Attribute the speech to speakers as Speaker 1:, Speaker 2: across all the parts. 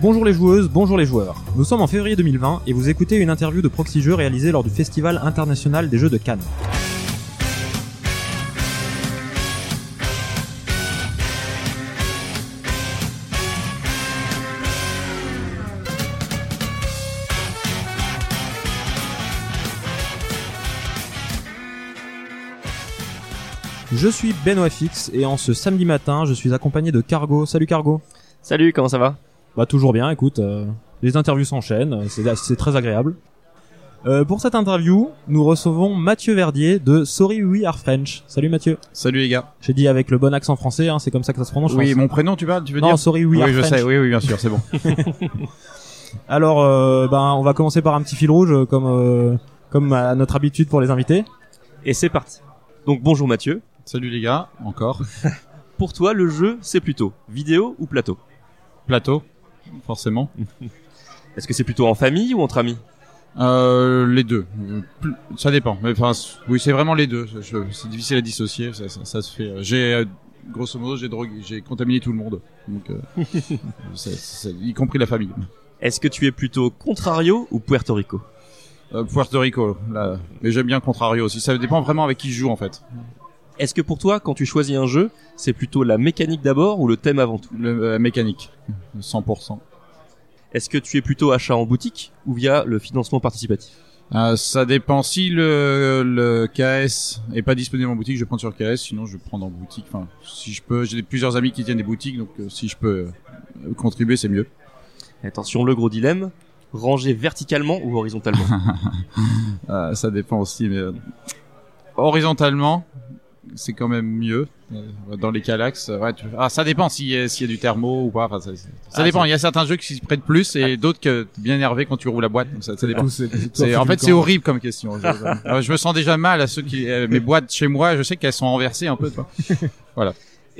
Speaker 1: Bonjour les joueuses, bonjour les joueurs. Nous sommes en février 2020 et vous écoutez une interview de Proxy Jeux réalisée lors du Festival international des jeux de Cannes. Je suis Benoît Fix et en ce samedi matin, je suis accompagné de Cargo. Salut Cargo.
Speaker 2: Salut, comment ça va?
Speaker 1: Bah toujours bien, écoute, euh, les interviews s'enchaînent, euh, c'est très agréable. Euh, pour cette interview, nous recevons Mathieu Verdier de Sorry We Are French. Salut Mathieu.
Speaker 3: Salut les gars.
Speaker 1: J'ai dit avec le bon accent français, hein, c'est comme ça que ça se prononce. je
Speaker 3: Oui, mon prénom, tu vas, tu veux
Speaker 1: non,
Speaker 3: dire
Speaker 1: Sorry We Are
Speaker 3: Oui, je
Speaker 1: French.
Speaker 3: sais. Oui, oui, bien sûr, c'est bon.
Speaker 1: Alors, euh, ben, on va commencer par un petit fil rouge, comme euh, comme à notre habitude pour les invités.
Speaker 2: Et c'est parti. Donc bonjour Mathieu.
Speaker 3: Salut les gars, encore.
Speaker 2: Pour toi, le jeu, c'est plutôt vidéo ou plateau?
Speaker 3: Plateau, forcément.
Speaker 2: Est-ce que c'est plutôt en famille ou entre amis
Speaker 3: Euh, les deux. Ça dépend. Mais enfin, oui, c'est vraiment les deux. C'est difficile à dissocier. Ça, ça- ça se fait. euh, J'ai euh, grosso modo, j'ai drogué, j'ai contaminé tout le monde. Donc, euh, y compris la famille.
Speaker 2: Est-ce que tu es plutôt Contrario ou Puerto Rico?
Speaker 3: Euh, Puerto Rico, là. Mais j'aime bien Contrario aussi. Ça dépend vraiment avec qui je joue en fait.
Speaker 2: Est-ce que pour toi, quand tu choisis un jeu, c'est plutôt la mécanique d'abord ou le thème avant tout
Speaker 3: Le, euh, mécanique, 100%.
Speaker 2: Est-ce que tu es plutôt achat en boutique ou via le financement participatif
Speaker 3: Euh, ça dépend. Si le, le KS est pas disponible en boutique, je vais prendre sur KS. Sinon, je vais prendre en boutique. Enfin, si je peux, j'ai plusieurs amis qui tiennent des boutiques, donc euh, si je peux euh, contribuer, c'est mieux.
Speaker 2: Attention, le gros dilemme, ranger verticalement ou horizontalement
Speaker 3: Euh, ça dépend aussi, mais horizontalement, c'est quand même mieux. Dans les Calax, euh, ouais, tu- ah, ça dépend s'il y, y a du thermo ou pas. Enfin, ça, ça
Speaker 2: Ah,
Speaker 3: dépend. Il y a certains jeux qui s'y prêtent plus et d'autres que bien énervé quand tu roules la boîte. Donc ça, ça dépend.
Speaker 1: À
Speaker 3: en
Speaker 1: fait
Speaker 3: c'est horrible comme question. Je, je me sens déjà mal à ceux qui, euh, mes boîtes chez moi, je sais qu'elles sont renversées un peu. Toi.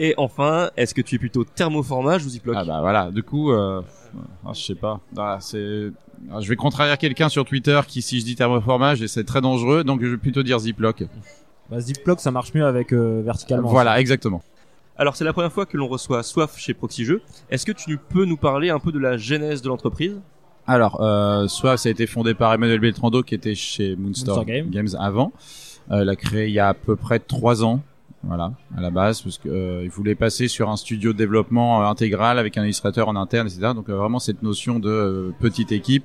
Speaker 2: Et enfin, est-ce que tu es plutôt thermoformage ou Ziploc
Speaker 3: Ah bah voilà. Du coup, euh, ah, je sais pas. Ah, c'est, ah, je vais contrarier quelqu'un sur Twitter qui, si je dis thermoformage, c'est très dangereux, donc je vais plutôt dire Ziploc.
Speaker 1: Bah, Ziploc, ça marche mieux avec euh, verticalement.
Speaker 3: Voilà, exactement.
Speaker 2: Alors c'est la première fois que l'on reçoit Soif chez Proxy Jeux. Est-ce que tu peux nous parler un peu de la genèse de l'entreprise?
Speaker 3: Alors, euh, soit ça a été fondé par Emmanuel Beltrando qui était chez Moonstar,
Speaker 1: Moonstar Game.
Speaker 3: Games avant. Euh, il a créé il y a à peu près trois ans, voilà, à la base, parce que euh, il voulait passer sur un studio de développement euh, intégral avec un illustrateur en interne, etc. Donc euh, vraiment cette notion de euh, petite équipe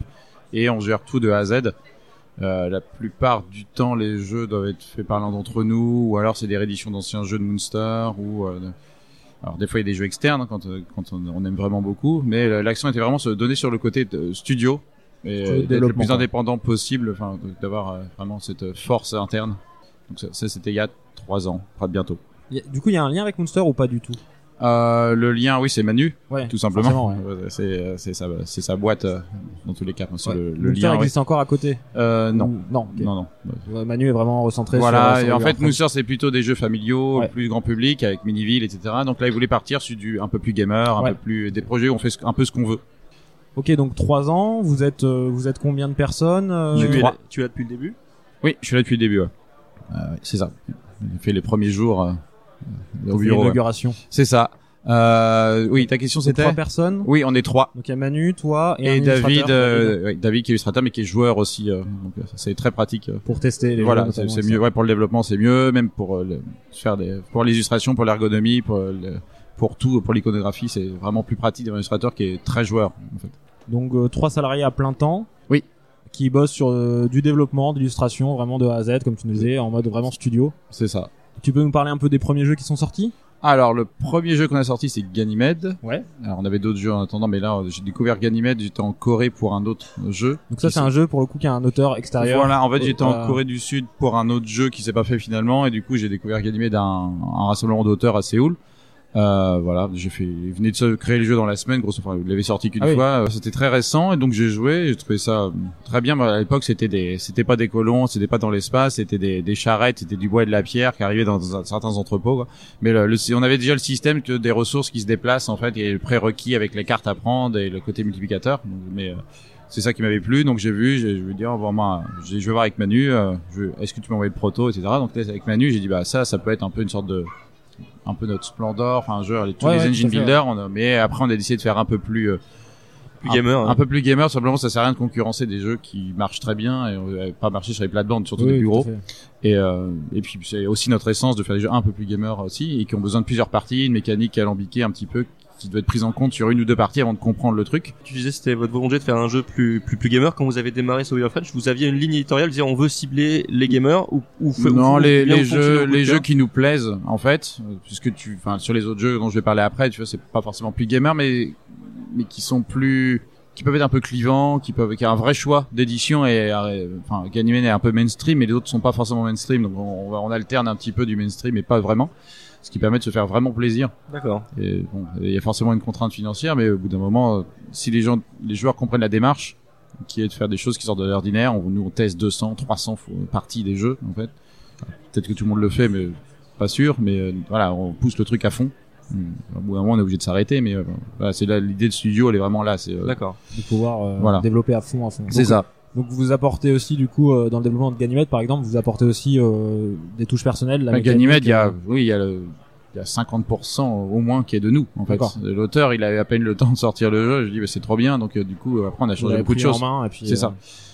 Speaker 3: et on gère tout de A à Z. Euh, la plupart du temps, les jeux doivent être faits par l'un d'entre nous, ou alors c'est des rééditions d'anciens jeux de Moonstar, ou euh, alors des fois il y a des jeux externes hein, quand, euh, quand on, on aime vraiment beaucoup, mais l'action était vraiment se donner sur le côté de studio et d'être le plus indépendant possible, enfin d'avoir euh, vraiment cette force interne. Donc ça, ça, c'était il y a trois ans, pas bientôt.
Speaker 1: A- Du coup, il y a un lien avec Monster ou pas du tout?
Speaker 3: Euh, le lien, oui, c'est Manu,
Speaker 1: Ouais.
Speaker 3: tout simplement.
Speaker 1: ouais.
Speaker 3: Euh, C'est euh, c'est sa c'est sa boîte euh, dans tous les cas. C'est
Speaker 1: Ouais.
Speaker 3: le, le lien. oui.
Speaker 1: existe encore à côté
Speaker 3: Euh, non,
Speaker 1: Ou- Non.
Speaker 3: non, non.
Speaker 1: Ouais, Manu est vraiment recentré
Speaker 3: Voilà,
Speaker 1: sur.
Speaker 3: et en fait. Moonster, c'est plutôt des jeux familiaux,
Speaker 1: Ouais.
Speaker 3: plus grand public, avec Miniville, etc. Donc là, ils voulaient partir sur du un peu plus gamer, un
Speaker 1: Ouais.
Speaker 3: peu plus des projets où on fait ce- un peu ce qu'on veut.
Speaker 1: Ok, donc trois ans. Vous êtes, euh, vous êtes combien de personnes euh,
Speaker 2: tu, es là, tu es là depuis le début?
Speaker 3: Oui, je suis là depuis le début. Ouais. Euh, c'est ça. J'ai fait les premiers jours euh, au bureau.
Speaker 1: l'inauguration.
Speaker 3: C'est ça. Euh, oui, ta question c'était
Speaker 1: trois personnes.
Speaker 3: Oui, on est trois.
Speaker 1: Donc il y a Manu, toi et,
Speaker 3: Et,
Speaker 1: un
Speaker 3: David, euh, David qui est illustrateur mais qui est joueur aussi. euh, donc euh, c'est très pratique.
Speaker 1: pour tester les
Speaker 3: voilà, c'est mieux. Ouais, pour le développement, c'est mieux, même pour le- faire des, pour l'illustration, pour l'ergonomie, pour le- pour tout, pour l'iconographie, c'est vraiment plus pratique d'avoir un illustrateur qui est très joueur. En fait.
Speaker 1: Donc trois salariés à plein temps.
Speaker 3: Oui.
Speaker 1: Qui bossent sur euh, du développement, de l'illustration, vraiment de A à Z, comme tu nous disais, en mode vraiment studio.
Speaker 3: C'est ça.
Speaker 1: Tu peux nous parler un peu des premiers jeux qui sont sortis?
Speaker 3: Alors le premier jeu qu'on a sorti c'est Ganymede.
Speaker 1: Ouais.
Speaker 3: Alors on avait d'autres jeux en attendant, mais là j'ai découvert Ganymede. J'étais en Corée pour un autre jeu.
Speaker 1: Donc ça c'est un jeu pour le coup qui a un auteur extérieur.
Speaker 3: Voilà, en fait, j'étais
Speaker 1: Euh,
Speaker 3: en Corée du Sud pour un autre jeu qui s'est pas fait finalement, et du coup, j'ai découvert Ganymede un, un rassemblement d'auteurs à Séoul. Euh, voilà, j'ai fait, il venait de se créer le jeu dans la semaine, grosso modo, il l'avait sorti qu'une
Speaker 1: Ah
Speaker 3: fois, euh, c'était très récent, et donc j'ai joué, j'ai trouvé ça très bien, mais à l'époque, c'était des, c'était pas des colons, c'était pas dans l'espace, c'était des, des charrettes, c'était du bois et de la pierre qui arrivaient dans certains entrepôts, quoi. Mais le, le- on avait déjà le système que des ressources qui se déplacent, en fait, et le prérequis avec les cartes à prendre et le côté multiplicateur, mais, euh, c'est ça qui m'avait plu donc j'ai vu je veux dire moi j'ai- je vais voir avec Manu euh, je- est-ce que tu envoyer le proto etc donc avec Manu j'ai dit bah ça ça peut être un peu une sorte de un peu notre Splendor enfin un jeu les- tous
Speaker 1: Ouais,
Speaker 3: les
Speaker 1: ouais,
Speaker 3: engine builders on a- mais après on a décidé de faire un peu plus euh,
Speaker 2: plus
Speaker 3: un-
Speaker 2: gamer. hein.
Speaker 3: un peu plus gamer simplement ça sert à rien de concurrencer des jeux qui marchent très bien et euh, pas marcher sur les plates-bandes surtout
Speaker 1: Oui,
Speaker 3: des
Speaker 1: fait.
Speaker 3: et euh, et puis c'est aussi notre essence de faire des jeux un peu plus gamer aussi et qui ont besoin de plusieurs parties une mécanique alambiquée un petit peu qui doit être prise en compte sur une ou deux parties avant de comprendre le truc.
Speaker 2: Tu disais c'était votre volonté de faire un jeu plus plus plus gamer. Quand vous avez démarré sur Wheel of French. Vous aviez une ligne éditoriale dire on veut cibler les gamers ou ou
Speaker 3: non
Speaker 2: ou-
Speaker 3: les, les jeux les jeux qui nous plaisent en fait puisque tu enfin sur les autres jeux dont je vais parler après tu vois c'est pas forcément plus gamer mais mais qui sont plus qui peuvent être un peu clivants qui peuvent qui a un vrai choix d'édition et enfin Ganymede est un peu mainstream et les autres sont pas forcément mainstream. Donc on, on alterne un petit peu du mainstream mais pas vraiment ce qui permet de se faire vraiment plaisir
Speaker 2: D'accord.
Speaker 3: et bon il y a forcément une contrainte financière mais au bout d'un moment si les gens les joueurs comprennent la démarche qui est de faire des choses qui sortent de l'ordinaire on, nous on teste 200 300 fo- parties des jeux en fait peut-être que tout le monde le fait mais pas sûr mais euh, voilà on pousse le truc à fond au bout d'un moment on est obligé de s'arrêter mais euh, voilà, c'est là l'idée de studio elle est vraiment là c'est euh,
Speaker 2: D'accord.
Speaker 1: de pouvoir euh,
Speaker 3: Voilà.
Speaker 1: développer à fond à fond.
Speaker 3: c'est
Speaker 1: Donc,
Speaker 3: ça
Speaker 1: Donc vous apportez aussi du coup euh, dans le développement de Ganymede par exemple, vous apportez aussi euh, des touches personnelles. La
Speaker 3: Bah, Ganymede il y a
Speaker 1: euh,
Speaker 3: oui il y a le il y a 50% au moins qui est de nous en fait. L'auteur il avait à peine le temps de sortir le jeu. Je dis bah, c'est trop bien. Donc euh, du coup après on a changé beaucoup de choses. c'est
Speaker 1: euh,
Speaker 3: ça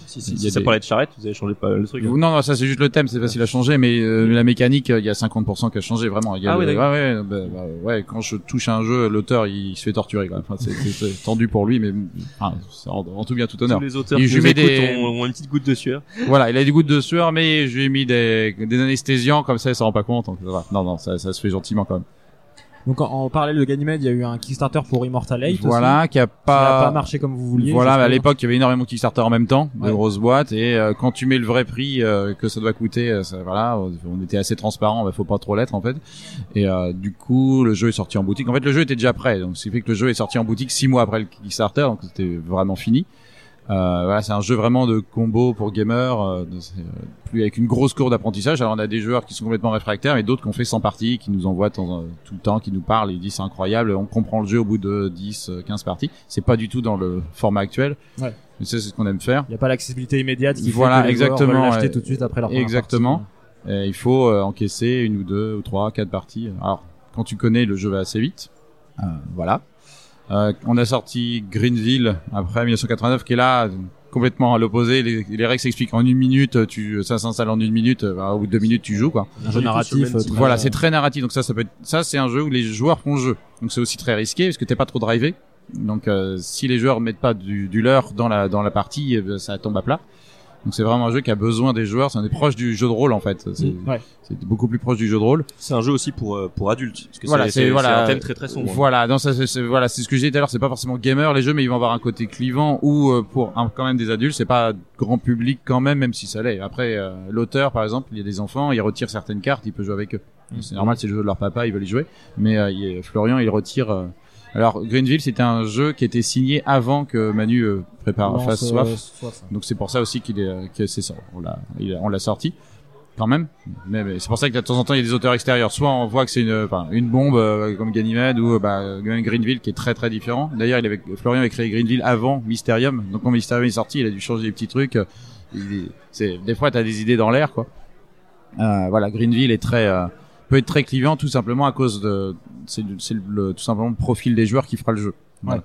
Speaker 2: Si, si, si ça
Speaker 3: des-
Speaker 2: parlait de charrette, vous avez changé pas le truc. hein.
Speaker 3: Non, non, ça c'est juste le thème, c'est facile à changer, mais euh, la mécanique, il y a 50% qui a changé vraiment. Il y a
Speaker 2: Ah
Speaker 3: le-
Speaker 2: oui,
Speaker 3: ouais, ouais, bah, bah, ouais, quand je touche à un jeu, l'auteur il se fait torturer. Quoi. Enfin, c'est, tendu pour lui, mais enfin, en, en tout bien tout honneur.
Speaker 2: Tous les auteurs
Speaker 3: je mets des-
Speaker 2: ont, ont une petite goutte de sueur.
Speaker 3: Voilà, il a des gouttes de sueur, mais je lui ai mis des, des anesthésiants comme ça, il s'en rend pas compte. Donc. Non, non, ça, ça se fait gentiment quand même.
Speaker 1: Donc en, en parallèle de Ganymede, il y a eu un Kickstarter pour Immortal 8
Speaker 3: voilà, qui a
Speaker 1: qui n'a
Speaker 3: pas,
Speaker 1: pas marché comme vous vouliez.
Speaker 3: Voilà, à l'époque, il y avait énormément de Kickstarter en même temps, de
Speaker 1: Ouais.
Speaker 3: grosses boîtes, et euh, quand tu mets le vrai prix euh, que ça doit coûter, euh, ça, voilà, on était assez transparent, bah, faut pas trop l'être en fait. Et euh, du coup, le jeu est sorti en boutique. En fait, le jeu était déjà prêt, donc ce qui fait que le jeu est sorti en boutique six mois après le Kickstarter, donc c'était vraiment fini. Euh, voilà, c'est un jeu vraiment de combo pour gamers, euh, euh, plus avec une grosse cour d'apprentissage. Alors on a des joueurs qui sont complètement réfractaires, et d'autres qui ont fait 100 parties, qui nous envoient temps- tout le temps, qui nous parlent, et ils disent c'est incroyable, on comprend le jeu au bout de 10, euh, 15 parties. C'est pas du tout dans le format actuel.
Speaker 1: Ouais.
Speaker 3: Mais ça, c'est ce qu'on aime faire.
Speaker 1: Il n'y a pas l'accessibilité immédiate qui
Speaker 3: Voilà,
Speaker 1: fait que les joueurs l'acheter tout de suite après leur
Speaker 3: Exactement.
Speaker 1: partie.
Speaker 3: Et il faut encaisser une ou deux ou trois, quatre parties. Alors, quand tu connais, le jeu va assez vite. Euh, voilà. Euh, on a sorti Greenville après 1989, qui est là euh, complètement à l'opposé. Les, les règles s'expliquent en une minute. Tu, ça s'installe en une minute. euh, au bout de deux minutes, tu joues quoi.
Speaker 1: Un jeu narratif. euh, très-
Speaker 3: Voilà, c'est très narratif. Donc ça, ça peut être, ça c'est un jeu où les joueurs font le jeu. Donc c'est aussi très risqué parce que t'es pas trop drivé. Donc euh, si les joueurs mettent pas du, du leur dans la dans la partie, ça tombe à plat. Donc c'est vraiment un jeu qui a besoin des joueurs. C'est un des proches du jeu de rôle en fait. C'est
Speaker 1: Ouais.
Speaker 3: c'est beaucoup plus proche du jeu de rôle.
Speaker 2: C'est un jeu aussi pour euh, pour adultes. Parce que
Speaker 3: Voilà,
Speaker 2: c'est
Speaker 3: c'est-
Speaker 2: c'est-
Speaker 3: voilà.
Speaker 2: un thème très très sombre.
Speaker 3: Voilà, non, ça, c'est, c'est- voilà, c'est ce que j'ai dit tout à l'heure. C'est pas forcément gamer les jeux, mais ils vont avoir un côté clivant ou euh, pour un- quand même des adultes. C'est pas grand public quand même, même si ça l'est. Après, euh, l'auteur, par exemple, il y a des enfants, il retire certaines cartes, il peut jouer avec eux. C'est normal, c'est le jeu de leur papa, ils veulent y jouer. Mais euh, il Florian, il retire. Alors, Greenville, c'était un jeu qui était signé avant que Manu euh, prépare
Speaker 1: Lance,
Speaker 3: fasse
Speaker 1: euh,
Speaker 3: soif.
Speaker 1: Soif.
Speaker 3: Donc c'est pour ça aussi qu'il est, euh, que c'est ça. On l'a, on l'a sorti quand même. Mais, mais c'est pour ça que de temps en temps il y a des auteurs extérieurs. Soit on voit que c'est une, une bombe euh, comme Ganymede ou bah, Greenville qui est très très différent. D'ailleurs, il avait, Florian avait créé Greenville avant Mysterium. Donc quand Mysterium est sorti, il a dû changer des petits trucs. Il- c'est, des fois, t'as des idées dans l'air, quoi. Euh, voilà, Greenville est très euh, peut être très clivant tout simplement à cause de c'est, le- tout simplement le profil des joueurs qui fera le jeu. Voilà.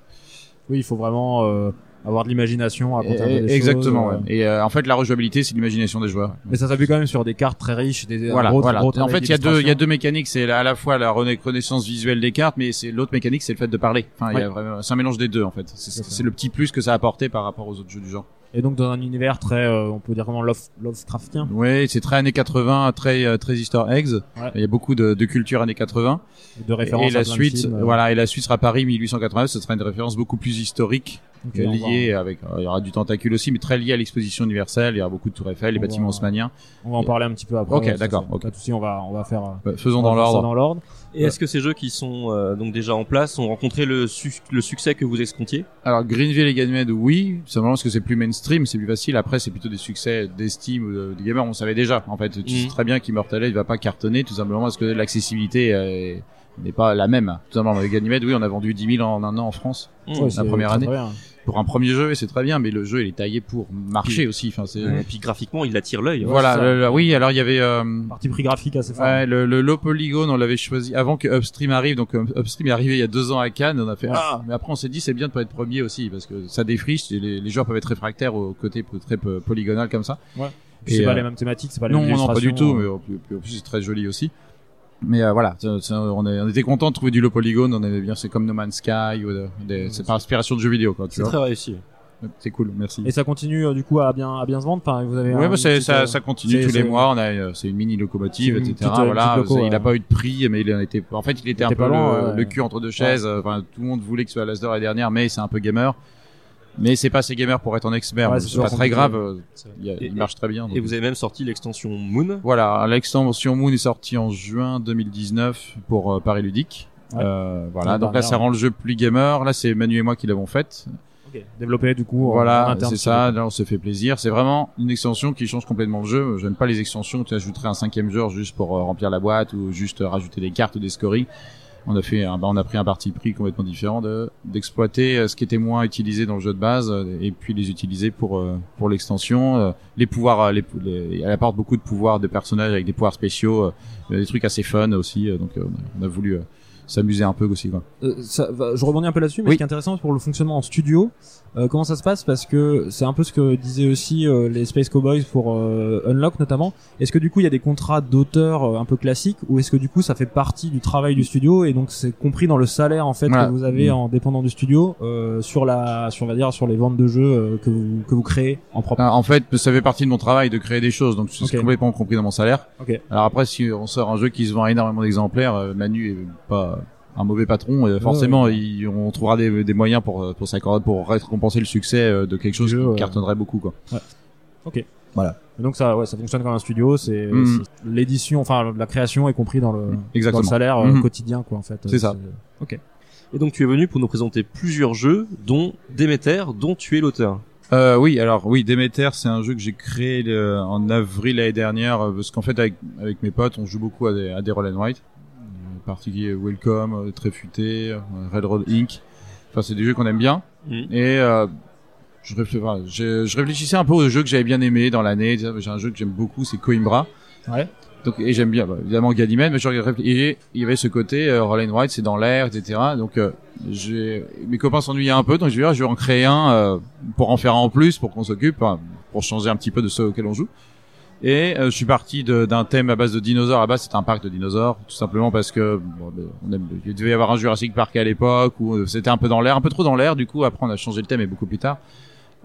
Speaker 1: Oui, il faut vraiment euh, avoir de l'imagination, peu
Speaker 3: Et-
Speaker 1: des
Speaker 3: exactement.
Speaker 1: choses, euh,
Speaker 3: ouais. Et euh, en fait, la rejouabilité, c'est l'imagination des joueurs.
Speaker 1: Mais ça s'appuie quand même sur des cartes très riches, des
Speaker 3: voilà,
Speaker 1: gros-
Speaker 3: voilà.
Speaker 1: gros
Speaker 3: En fait, il y a deux, il y a deux mécaniques. C'est à la fois la reconnaissance visuelle des cartes, mais c'est l'autre mécanique, c'est le fait de parler. Enfin, vraiment, c'est un mélange des deux en fait. C'est le petit plus que ça a apporté par rapport aux autres jeux du genre.
Speaker 1: Et donc dans un univers très, euh, on peut dire comment love, Lovecraftien.
Speaker 3: Oui, c'est très années 80, très euh, très Easter eggs.
Speaker 1: Ouais.
Speaker 3: Il y a beaucoup de, de culture années 80.
Speaker 1: de référence
Speaker 3: et la
Speaker 1: plein de
Speaker 3: suite,
Speaker 1: films, euh,
Speaker 3: voilà, et la suite sera Paris 1889. Ce sera une référence beaucoup plus historique,
Speaker 1: ok,
Speaker 3: euh,
Speaker 1: on va-
Speaker 3: liée avec. euh, il y aura du tentacule aussi, mais très lié à l'exposition universelle. Il y aura beaucoup de tours Eiffel, les
Speaker 1: va-
Speaker 3: bâtiments haussmanniens.
Speaker 1: On va en parler un petit peu après.
Speaker 3: Ok, d'accord,
Speaker 1: ça-
Speaker 3: ok.
Speaker 1: Pas de souci, on va, on va faire. euh,
Speaker 3: Ouais, faisons
Speaker 1: on
Speaker 3: dans
Speaker 1: va
Speaker 3: l'ordre.
Speaker 1: Dans l'ordre.
Speaker 2: Et est-ce que ces jeux qui sont euh, donc déjà en place ont rencontré le, su- le succès que vous escomptiez?
Speaker 3: Alors Greenville et Ganymede, oui, simplement parce que c'est plus mainstream, c'est plus facile. Après, c'est plutôt des succès d'estime ou de, de gamers. On savait déjà. En fait, tu sais
Speaker 2: Mhm.
Speaker 3: très bien qu'Immortal Eight va pas cartonner, tout simplement parce que l'accessibilité est, n'est pas la même. Tout simplement, avec Ganymede, oui, on a vendu 10 000 en un an en France
Speaker 2: Mmh.
Speaker 1: Ouais, c'est
Speaker 3: première année.
Speaker 1: très bien.
Speaker 3: Pour un premier jeu, et c'est très bien, mais le jeu il est taillé pour marcher aussi. Enfin, c'est
Speaker 2: Et puis graphiquement, il attire l'œil.
Speaker 3: voilà.
Speaker 1: c'est ça.
Speaker 3: le- le- oui, alors il y avait euh,
Speaker 1: Parti pris graphique assez fort.
Speaker 3: ouais, le, le low polygon, on l'avait choisi avant que Upstream arrive. Donc euh, Upstream est arrivé il y a deux ans à Cannes. On a fait
Speaker 1: Ouais.
Speaker 3: ah, mais après on s'est dit c'est bien de pas être premier aussi parce que ça défriche. Et les, les joueurs peuvent être réfractaires au côté très polygonal comme ça.
Speaker 1: Puis
Speaker 3: Et,
Speaker 1: c'est pas
Speaker 3: euh,
Speaker 1: les mêmes thématiques, c'est pas les
Speaker 3: Non,
Speaker 1: mêmes
Speaker 3: non, pas du tout.
Speaker 1: euh,
Speaker 3: Mais en plus, en plus, c'est très joli aussi. Mais euh, voilà, ça- ça, on, est- on était content de trouver du low polygon. On aimait bien. C'est comme No Man's Sky ou de- des- c'est par inspiration de jeux vidéo quoi. Tu
Speaker 2: C'est
Speaker 3: vois.
Speaker 2: très réussi.
Speaker 3: C'est cool. Merci.
Speaker 1: Et ça continue euh, du coup à bien à bien se vendre. Enfin, vous avez. Un-
Speaker 3: bah,
Speaker 1: petite,
Speaker 3: ça,
Speaker 1: euh,
Speaker 3: ça continue
Speaker 1: c'est-
Speaker 3: tous les mois. On a, euh, c'est une mini locomotive,
Speaker 1: une
Speaker 3: etc.
Speaker 1: petite, euh,
Speaker 3: voilà,
Speaker 1: loco,
Speaker 3: il a
Speaker 1: ouais.
Speaker 3: pas eu de prix, mais il en était. En fait, il était un
Speaker 1: était
Speaker 3: peu
Speaker 1: pas loin,
Speaker 3: le,
Speaker 1: ouais.
Speaker 3: le cul entre deux chaises. euh, Enfin, tout le monde voulait que ce soit l'Asdor la dernière, mais c'est un peu gamer. Mais c'est pas assez gamer pour être en expert.
Speaker 1: Ouais, c'est
Speaker 3: pas très grave. euh, Il, y a-
Speaker 2: Et-
Speaker 3: il marche très bien. donc.
Speaker 2: Et vous avez même sorti l'extension Moon.
Speaker 3: Voilà, l'extension Moon est sortie en juin 2019 pour euh, Paris Ludique.
Speaker 1: Ouais.
Speaker 3: Euh, voilà, donc là ça
Speaker 1: ouais.
Speaker 3: rend le jeu plus gamer. Là c'est Manu et moi qui l'avons faite.
Speaker 1: Ok. Développé du coup.
Speaker 3: Voilà, c'est ça. Là, on se fait plaisir. C'est vraiment une extension qui change complètement le jeu. J'aime pas les extensions. Tu ajouterais un cinquième joueur juste pour euh, remplir la boîte ou juste rajouter des cartes ou des scoring. On a fait, un, bah, on a pris un parti pris complètement différent de d'exploiter euh, ce qui était moins utilisé dans le jeu de base euh, et puis les utiliser pour euh, pour l'extension. Les pouvoirs, elle apporte beaucoup de pouvoirs de personnages avec des pouvoirs spéciaux, des trucs assez fun aussi. donc on a, voulu s'amuser un peu aussi quoi.
Speaker 1: Euh, ça je rebondis un peu là-dessus, mais
Speaker 3: Oui.
Speaker 1: ce qui est intéressant pour le fonctionnement en studio, euh, comment ça se passe? Parce que c'est un peu ce que disaient aussi euh, les Space Cowboys pour euh, Unlock notamment. Est-ce que du coup il y a des contrats d'auteur euh, un peu classiques, ou est-ce que du coup ça fait partie du travail du studio et donc c'est compris dans le salaire en fait
Speaker 3: Voilà.
Speaker 1: que vous avez
Speaker 3: Mm.
Speaker 1: en dépendant du studio euh, sur la, sur on va dire sur les ventes de jeux euh, que vous que vous créez en propre?
Speaker 3: Ah, En fait, ça fait partie de mon travail de créer des choses, donc c'est complètement compris dans mon salaire.
Speaker 1: Ok.
Speaker 3: Alors après, si on sort un jeu qui se vend à énormément d'exemplaires, euh, Manu est pas un mauvais patron, et forcément, il- on trouvera des, des moyens pour euh, pour s'accorder pour récompenser le succès euh, de quelque chose
Speaker 1: jeu,
Speaker 3: qui
Speaker 1: ouais.
Speaker 3: cartonnerait beaucoup, quoi.
Speaker 1: Ok.
Speaker 3: Voilà.
Speaker 1: Et donc ça, ouais, ça fonctionne comme un studio. C'est c'est- l'édition, enfin la création est compris dans le, dans le salaire euh,
Speaker 3: Mhm.
Speaker 1: quotidien, quoi, en fait.
Speaker 3: C'est ça.
Speaker 1: Ok.
Speaker 2: Et donc tu es venu pour nous présenter plusieurs jeux, dont Demeter, dont tu es l'auteur.
Speaker 3: Euh, oui, alors oui, Demeter, c'est un jeu que j'ai créé euh, en avril l'année dernière, euh, parce qu'en fait, avec, avec mes potes, on joue beaucoup à des, à des roll and euh, en particulier Welcome, euh, Très Futé, euh, Red Road Inc. Enfin, c'est des jeux qu'on aime bien.
Speaker 2: Mhm.
Speaker 3: Et euh, je, je, je réfléchissais un peu aux jeux que j'avais bien aimé dans l'année. J'ai un jeu que j'aime beaucoup, c'est Coimbra.
Speaker 1: Ouais.
Speaker 3: Donc, et j'aime bien, bah, évidemment, Ganymede, mais je et il y avait ce côté euh, roll and write, c'est dans l'air, etc. Donc, euh, j'ai, mes copains s'ennuyaient un peu, donc je vais, je vais en créer un euh, pour en faire un en plus, pour qu'on s'occupe, hein, pour changer un petit peu de ceux auxquels on joue. Et euh, je suis parti d'un thème à base de dinosaures. À base, c'était un parc de dinosaures, tout simplement parce que bon, ben, on aime, il devait y avoir un Jurassic Park à l'époque où euh, c'était un peu dans l'air, un peu trop dans l'air. Du coup, après, on a changé le thème et beaucoup plus tard.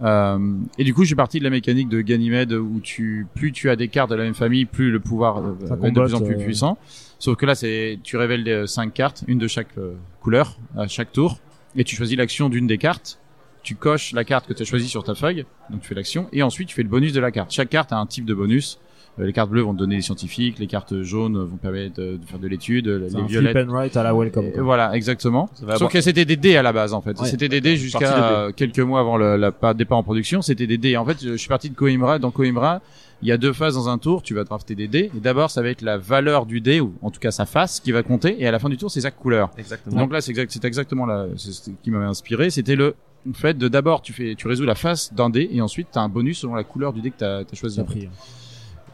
Speaker 3: Euh, et du coup, je suis parti de la mécanique de Ganymede où tu, plus tu as des cartes de la même famille, plus le pouvoir euh,
Speaker 1: Ça
Speaker 3: être de plus en plus
Speaker 1: euh,
Speaker 3: puissant. Sauf que là, c'est, tu révèles les cinq cartes, une de chaque euh, couleur à chaque tour, et tu choisis l'action d'une des cartes. Tu coches la carte que tu as choisie sur ta feuille, donc tu fais l'action, et ensuite tu fais le bonus de la carte. Chaque carte a un type de bonus. Euh, les cartes bleues vont te donner des scientifiques, les cartes jaunes vont permettre de, faire de l'étude,
Speaker 1: C'est
Speaker 3: les
Speaker 1: un
Speaker 3: violettes.
Speaker 1: flip and write à la Welcome. Quoi.
Speaker 3: voilà, exactement. Sauf
Speaker 2: avoir-
Speaker 3: que c'était des dés à la base en fait.
Speaker 1: Ouais.
Speaker 3: C'était des dés jusqu'à euh, quelques mois avant le la, départ en production. C'était des dés. En fait, je, suis parti de Coimbra. Dans Coimbra, il y a deux phases dans un tour. Tu vas drafter des dés. Et d'abord, ça va être la valeur du dé ou en tout cas sa face qui va compter. Et à la fin du tour, c'est sa couleur.
Speaker 2: Exactement.
Speaker 3: Donc là, c'est exact, c'est exactement c'est ce qui m'avait inspiré. C'était le fait de d'abord tu fais, tu résous la face d'un dé et ensuite t'as un bonus selon la couleur du dé que t'as as choisi.
Speaker 1: Ça pris. hein.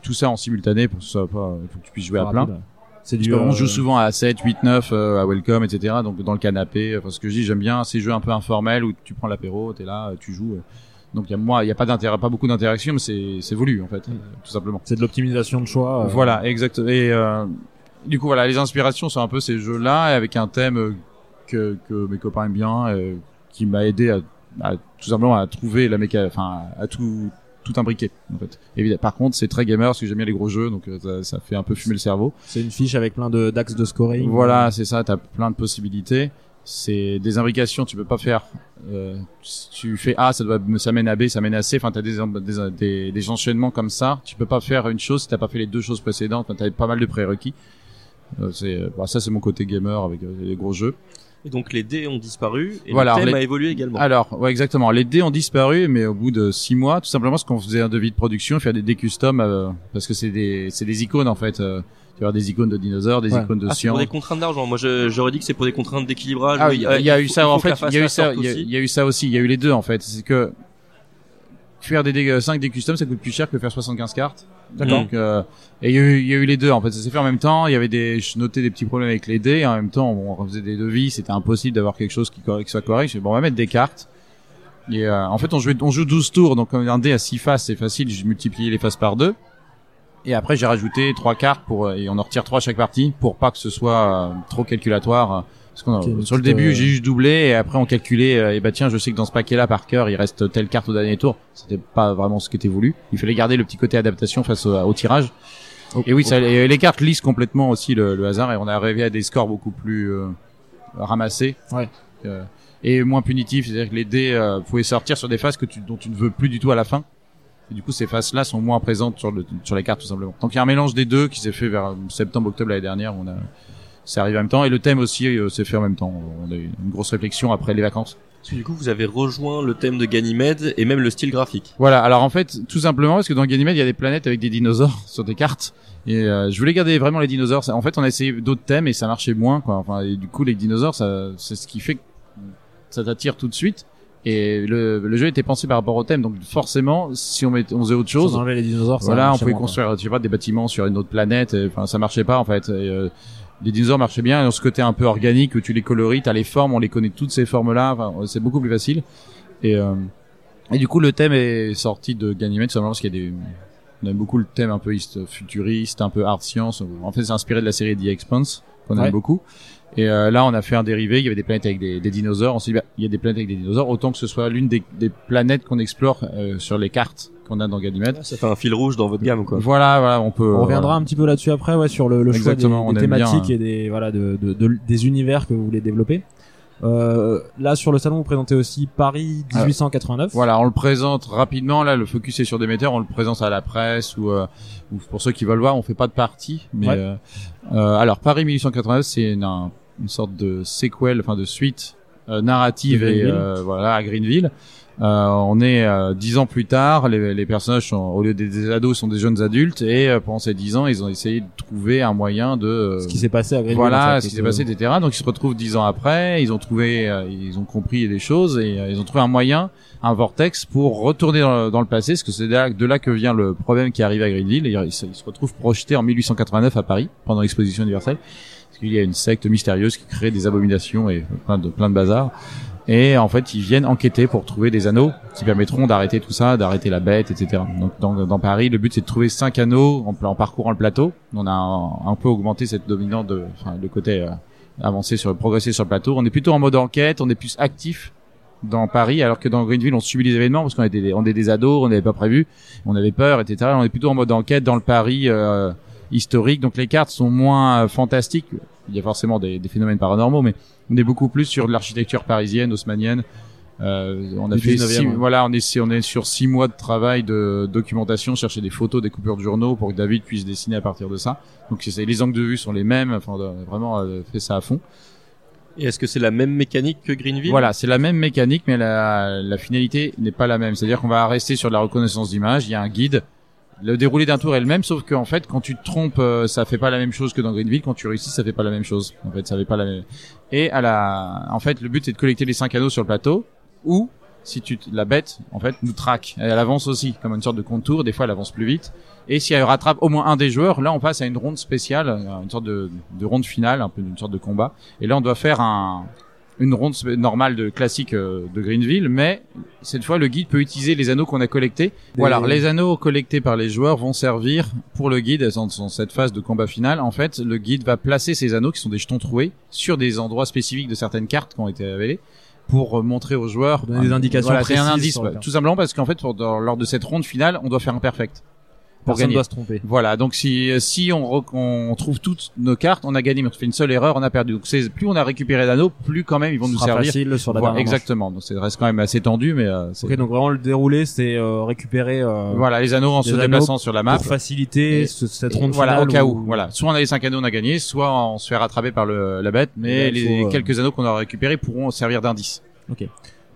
Speaker 3: Tout ça en simultané pour que pas, il faut que tu puisses jouer à plein.
Speaker 1: C'est du.
Speaker 3: on
Speaker 1: euh,
Speaker 3: joue souvent à 7, 8, 9 euh, à Welcome, etc. Donc dans le canapé. Enfin, ce que je dis, j'aime bien ces jeux un peu informels où tu prends l'apéro, t'es là, euh, tu joues. euh. Donc il y a moi, il y a pas d'intérêt, pas beaucoup d'interaction, mais c'est c'est voulu en fait, euh, tout simplement.
Speaker 1: C'est de l'optimisation de choix. euh,
Speaker 3: Voilà, exact. Et euh, du coup, voilà, les inspirations sont un peu ces jeux-là, avec un thème euh, que que mes copains aiment bien, euh, qui m'a aidé à, à tout simplement à trouver la méca, enfin à tout tout imbriquer en fait. Évidemment, par contre, c'est très gamer parce que j'aime bien les gros jeux, donc euh, ça, ça fait un peu fumer le cerveau.
Speaker 1: C'est une fiche avec plein de d'axes de scoring.
Speaker 3: Voilà, c'est ça, t'as plein de possibilités. C'est des imbrications, tu peux pas faire. Euh, si tu fais A, ça doit, ça mène à B, ça mène à C. Enfin, t'as des, des, des, des enchaînements comme ça. Tu peux pas faire une chose si t'as pas fait les deux choses précédentes. T'as pas mal de prérequis. Euh, c'est, bah, ça, c'est mon côté gamer avec euh, les gros jeux.
Speaker 2: Et donc les dés ont disparu et
Speaker 3: Voilà,
Speaker 2: le thème
Speaker 3: les-
Speaker 2: a évolué également.
Speaker 3: Alors, ouais, exactement. Les dés ont disparu, mais au bout de six mois, tout simplement, parce qu'on faisait un devis de production, faire des dés custom, euh, parce que c'est des, c'est des icônes en fait. euh, tu avoir des icônes de dinosaures, des
Speaker 1: Ouais.
Speaker 3: icônes de
Speaker 2: Ah, c'est pour
Speaker 3: science.
Speaker 2: des contraintes d'argent. Moi, j'aurais dit que c'est pour des contraintes d'équilibrage.
Speaker 3: Ah
Speaker 2: oui,
Speaker 3: il y,
Speaker 2: euh,
Speaker 3: a- eu ça. En fait, il y a eu ça. Il y, a-
Speaker 2: aussi.
Speaker 3: il y a eu ça aussi. Il y a eu les deux en fait. C'est que faire des dés 5 dés custom, ça coûte plus cher que faire 75 cartes.
Speaker 2: D'accord.
Speaker 3: Donc, euh, et il y, a eu, y a eu les deux en fait. Ça s'est fait en même temps. Il y avait des, je notais des petits problèmes avec les dés. En même temps, on refaisait des devis. C'était impossible d'avoir quelque chose qui, soit correct. Je bon, on va mettre des cartes. Et euh, en fait, on, jouait, on joue 12 tours. Donc, un dé à 6 faces, c'est facile. J'ai multiplié les faces par deux. Et après, j'ai rajouté trois cartes pour et on en retire trois chaque partie pour pas que ce soit euh, trop calculatoire. Parce sur le début,
Speaker 1: euh,
Speaker 3: j'ai juste doublé et après on calculait. euh, et bah tiens, je sais que dans ce paquet-là, par cœur, il reste telle carte au dernier tour. C'était pas vraiment ce qui était voulu. Il fallait garder le petit côté adaptation face au, au tirage. Et oui, ça, et les cartes lisent complètement aussi le, le hasard et on est arrivé à des scores beaucoup plus euh, ramassés.
Speaker 1: Ouais.
Speaker 3: Euh, et moins punitifs, c'est-à-dire que les dés euh, pouvaient sortir sur des phases que tu, dont tu ne veux plus du tout à la fin. Et du coup, ces phases-là sont moins présentes sur, le, sur les cartes, tout simplement. Donc, il y a un mélange des deux qui s'est fait vers septembre-octobre l'année dernière. On a, c'est arrivé en même temps. Et le thème aussi euh, s'est fait en même temps. On a eu une grosse réflexion après les vacances.
Speaker 2: Parce que du coup, vous avez rejoint le thème de Ganymède et même le style graphique.
Speaker 3: Voilà. Alors, en fait, tout simplement, parce que dans Ganymède, il y a des planètes avec des dinosaures sur des cartes. Et euh, je voulais garder vraiment les dinosaures. En fait, on a essayé d'autres thèmes et ça marchait moins, quoi. Enfin, et du coup, les dinosaures, ça, c'est ce qui fait que ça t'attire tout de suite. Et le, le jeu était pensé par rapport au thème. Donc, forcément, si on, met, on faisait autre chose,
Speaker 1: Sans enlever les dinosaures, ça
Speaker 3: voilà, on pouvait construire, je sais pas, des bâtiments sur une autre planète. Enfin, ça marchait pas en fait. Et, euh, les dinosaures marchaient bien. Et dans ce côté un peu organique où tu les coloris, t'as les formes, on les connaît toutes ces formes-là. Enfin, c'est beaucoup plus facile. Et euh, et du coup, le thème est sorti de Ganymede simplement parce qu'il y a des on aime beaucoup le thème un peu futuriste, un peu art science. En fait, c'est inspiré de la série The Expanse qu'on
Speaker 1: Ouais.
Speaker 3: aime beaucoup. Et euh, là, on a fait un dérivé. Il y avait des planètes avec des, des dinosaures. On s'est dit, bah, il y a des planètes avec des dinosaures. Autant que ce soit l'une des, des planètes qu'on explore euh, sur les cartes qu'on a dans Ganymede.
Speaker 2: Ça fait un fil rouge dans votre gamme, quoi.
Speaker 3: Voilà, voilà, on peut.
Speaker 1: On reviendra
Speaker 3: voilà.
Speaker 1: un petit peu là-dessus après, ouais, sur le, le choix des,
Speaker 3: bien,
Speaker 1: thématiques
Speaker 3: hein.
Speaker 1: et des voilà de, de- de- des univers que vous voulez développer. Euh, là, sur le salon, vous présentez aussi Paris 1889.
Speaker 3: Voilà, on le présente rapidement. Là, le focus est sur Déméter. On le présente à la presse ou, euh, ou pour ceux qui veulent voir, on fait pas de partie. Mais
Speaker 1: Ouais.
Speaker 3: euh, euh, alors Paris 1889, c'est une, un- une sorte de sequel, enfin de suite euh, narrative et euh, voilà à Greenville. Euh, on est euh, dix ans plus tard, les, les personnages sont au lieu des, des ados sont des jeunes adultes et euh, pendant ces dix ans, ils ont essayé de trouver un moyen de
Speaker 1: Ce qui s'est passé à Greenville.
Speaker 3: voilà
Speaker 1: en fait,
Speaker 3: ce qui s'est passé, etc. Donc ils se retrouvent dix ans après, ils ont trouvé, euh, ils ont compris des choses et euh, ils ont trouvé un moyen, un vortex pour retourner dans le, dans le passé, parce que c'est de là, de là que vient le problème qui arrive à Greenville. Et ils, se- retrouvent projetés en 1889 à Paris pendant l'exposition universelle, parce qu'il y a une secte mystérieuse qui crée des abominations et plein de plein de bazar. Et en fait, ils viennent enquêter pour trouver des anneaux qui permettront d'arrêter tout ça, d'arrêter la bête, etc. Donc dans, dans Paris, le but c'est de trouver cinq anneaux en, parcourant le plateau. On a un, peu augmenté cette dominante de, le côté euh, avancé sur progresser sur le plateau. On est plutôt en mode enquête, on est plus actif dans Paris, alors que dans Greenville, on subit les événements parce qu'on était des, on est des ados, on n'avait pas prévu, on avait peur, etc. On est plutôt en mode enquête dans le Paris euh, historique. Donc les cartes sont moins euh, fantastiques. Il y a forcément des, des phénomènes paranormaux, mais on est beaucoup plus sur de l'architecture parisienne, haussmannienne. Euh, on a fait
Speaker 1: 19e,
Speaker 3: six, voilà, on est on est sur six mois de travail de documentation, chercher des photos, des coupures de journaux pour que David puisse dessiner à partir de ça. Donc les angles de vue sont les mêmes. Enfin, on a vraiment euh, fait ça à fond.
Speaker 2: Et est-ce que c'est la même mécanique que Greenville?
Speaker 3: Voilà, c'est la même mécanique, mais la, la finalité n'est pas la même. C'est-à-dire qu'on va rester sur de la reconnaissance d'image. Il y a un guide. Le déroulé d'un tour est le même, sauf qu'en fait, quand tu te trompes, euh, ça fait pas la même chose que dans Greenville. Quand tu réussis, ça fait pas la même chose. En fait, ça fait pas la même. Et à la, en fait, le but c'est de collecter les cinq anneaux sur le plateau, ou si tu la bête, en fait, nous traque. Elle avance aussi, comme une sorte de contour. Des fois, elle avance plus vite. Et si elle rattrape au moins un des joueurs, là, on passe à une ronde spéciale, euh, une sorte de, de ronde finale, un peu une sorte de combat. Et là, on doit faire un, une ronde normale de classique euh, de Greenville, mais cette fois le guide peut utiliser les anneaux qu'on a collectés. Voilà, les anneaux collectés par les joueurs vont servir pour le guide dans, dans cette phase de combat final. En fait, le guide va placer ces anneaux qui sont des jetons troués sur des endroits spécifiques de certaines cartes qui ont été révélées pour euh, montrer aux joueurs
Speaker 1: des indications
Speaker 3: Voilà, c'est un indice, tout simplement parce qu'en fait, pour- dans- lors de cette ronde finale, on doit faire un perfect. Pour
Speaker 1: Personne
Speaker 3: gagner.
Speaker 1: doit se tromper.
Speaker 3: Voilà, donc si si on, re- on trouve toutes nos cartes, on a gagné, mais on fait une seule erreur, on a perdu. Donc c'est plus on a récupéré d'anneaux, plus quand même ils vont
Speaker 1: Ce
Speaker 3: nous
Speaker 1: sera
Speaker 3: servir.
Speaker 1: facile sur la
Speaker 3: Voilà,
Speaker 1: dernière manche.
Speaker 3: exactement. Donc ça reste quand même assez tendu, mais euh, c'est-
Speaker 1: Ok, donc vraiment le déroulé, c'est euh, récupérer euh,
Speaker 3: voilà les anneaux en
Speaker 1: les
Speaker 3: se
Speaker 1: anneaux
Speaker 3: déplaçant sur la map.
Speaker 1: pour faciliter
Speaker 3: Et-
Speaker 1: ce- cette
Speaker 3: Et
Speaker 1: ronde
Speaker 3: voilà,
Speaker 1: finale
Speaker 3: au cas où.
Speaker 1: où-
Speaker 3: Voilà, soit on a les cinq anneaux, on a gagné, soit on se fait rattraper par le, la bête, mais
Speaker 1: Et là, il
Speaker 3: les
Speaker 1: faut, euh,
Speaker 3: quelques anneaux qu'on aura récupérés pourront servir d'indice.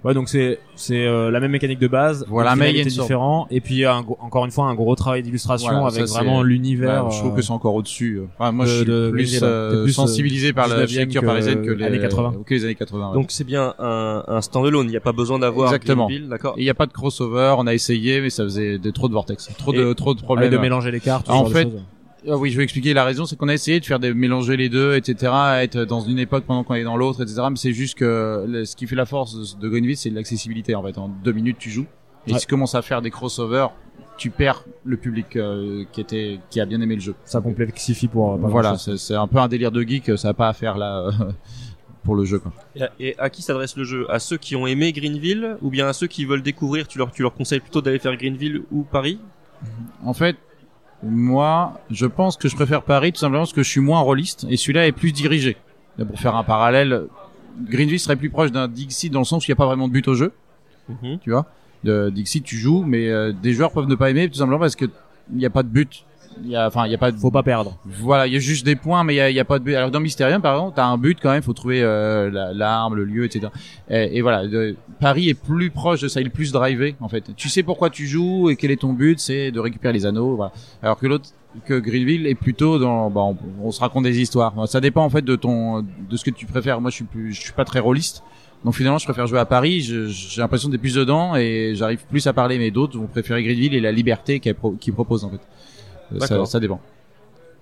Speaker 1: Ouais, donc c'est c'est euh, la même mécanique de base.
Speaker 3: Voilà, mais il y a une sorte-
Speaker 1: différent. Et puis un gros- encore une fois un gros travail d'illustration
Speaker 3: Voilà,
Speaker 1: avec
Speaker 3: ça,
Speaker 1: vraiment l'univers.
Speaker 3: Ouais, je trouve
Speaker 1: euh,
Speaker 3: que c'est encore au-dessus. Enfin, moi,
Speaker 1: de-
Speaker 3: je suis
Speaker 1: de
Speaker 3: plus, euh,
Speaker 1: T'es plus, euh,
Speaker 3: sensibilisé par la
Speaker 1: 19e
Speaker 3: architecture
Speaker 1: que
Speaker 3: parisienne que les
Speaker 1: années 80.
Speaker 3: que les années 80. ouais.
Speaker 2: Donc c'est bien un, un standalone, il n'y a pas besoin d'avoir
Speaker 3: Exactement.
Speaker 2: Greenville, d'accord
Speaker 3: Et il n'y a pas de crossover, on a essayé, mais ça faisait des, trop de vortex, trop de, trop de problèmes.
Speaker 1: de mélanger les cartes. ce
Speaker 3: En
Speaker 1: genre de
Speaker 3: fait,
Speaker 1: choses.
Speaker 3: Ah oui, je vais expliquer la raison, c'est qu'on a essayé de faire des mélanger les deux, etc., être dans une époque pendant qu'on est dans l'autre, etc. Mais c'est juste que le- ce qui fait la force de, Greenville, c'est l'accessibilité. En fait, en deux minutes, tu joues. Et
Speaker 1: Ouais.
Speaker 3: si tu commences à faire des crossovers, tu perds le public euh, qui était, qui a bien aimé le jeu.
Speaker 1: ça complexifie pour. euh,
Speaker 3: voilà, c'est un peu un délire de geek, ça n'a pas à faire là euh, pour le jeu. Quoi.
Speaker 2: et à, et à qui s'adresse le jeu? À ceux qui ont aimé Greenville ou bien à ceux qui veulent découvrir Tu leur, tu leur conseilles plutôt d'aller faire Greenville ou Paris?
Speaker 3: En fait, moi, je pense que je préfère Paris tout simplement parce que je suis moins rôliste et celui-là est plus dirigé. Là, pour faire un parallèle, Greenville serait plus proche d'un Dixit dans le sens où il n'y a pas vraiment de but au jeu,
Speaker 2: Mhm.
Speaker 3: tu vois? De Dixit, tu joues, mais euh, des joueurs peuvent ne pas aimer tout simplement parce que il n'y a pas de but. Il y a, enfin, il y a pas de,
Speaker 1: Faut pas perdre.
Speaker 3: voilà, il y a juste des points, mais il y a, il y a pas de but. Alors dans Mysterium, par exemple, t'as un but quand même, faut trouver euh, la- l'arme, le lieu, etc. Et, et voilà, de- Paris est plus proche de ça, il est plus drivé en fait. Tu sais pourquoi tu joues et quel est ton but, c'est de récupérer les anneaux. Voilà. Alors que l'autre, que Greenville est plutôt dans, bah, on, on se raconte des histoires. Ça dépend en fait de ton, de ce que tu préfères. Moi, je suis plus, je suis pas très rôliste. Donc finalement, je préfère jouer à Paris. J'ai l'impression d'être plus dedans et j'arrive plus à parler. Mais d'autres vont préférer Greenville et la liberté qu'elle pro- qu'il propose en fait. Euh, Ça, ça dépend.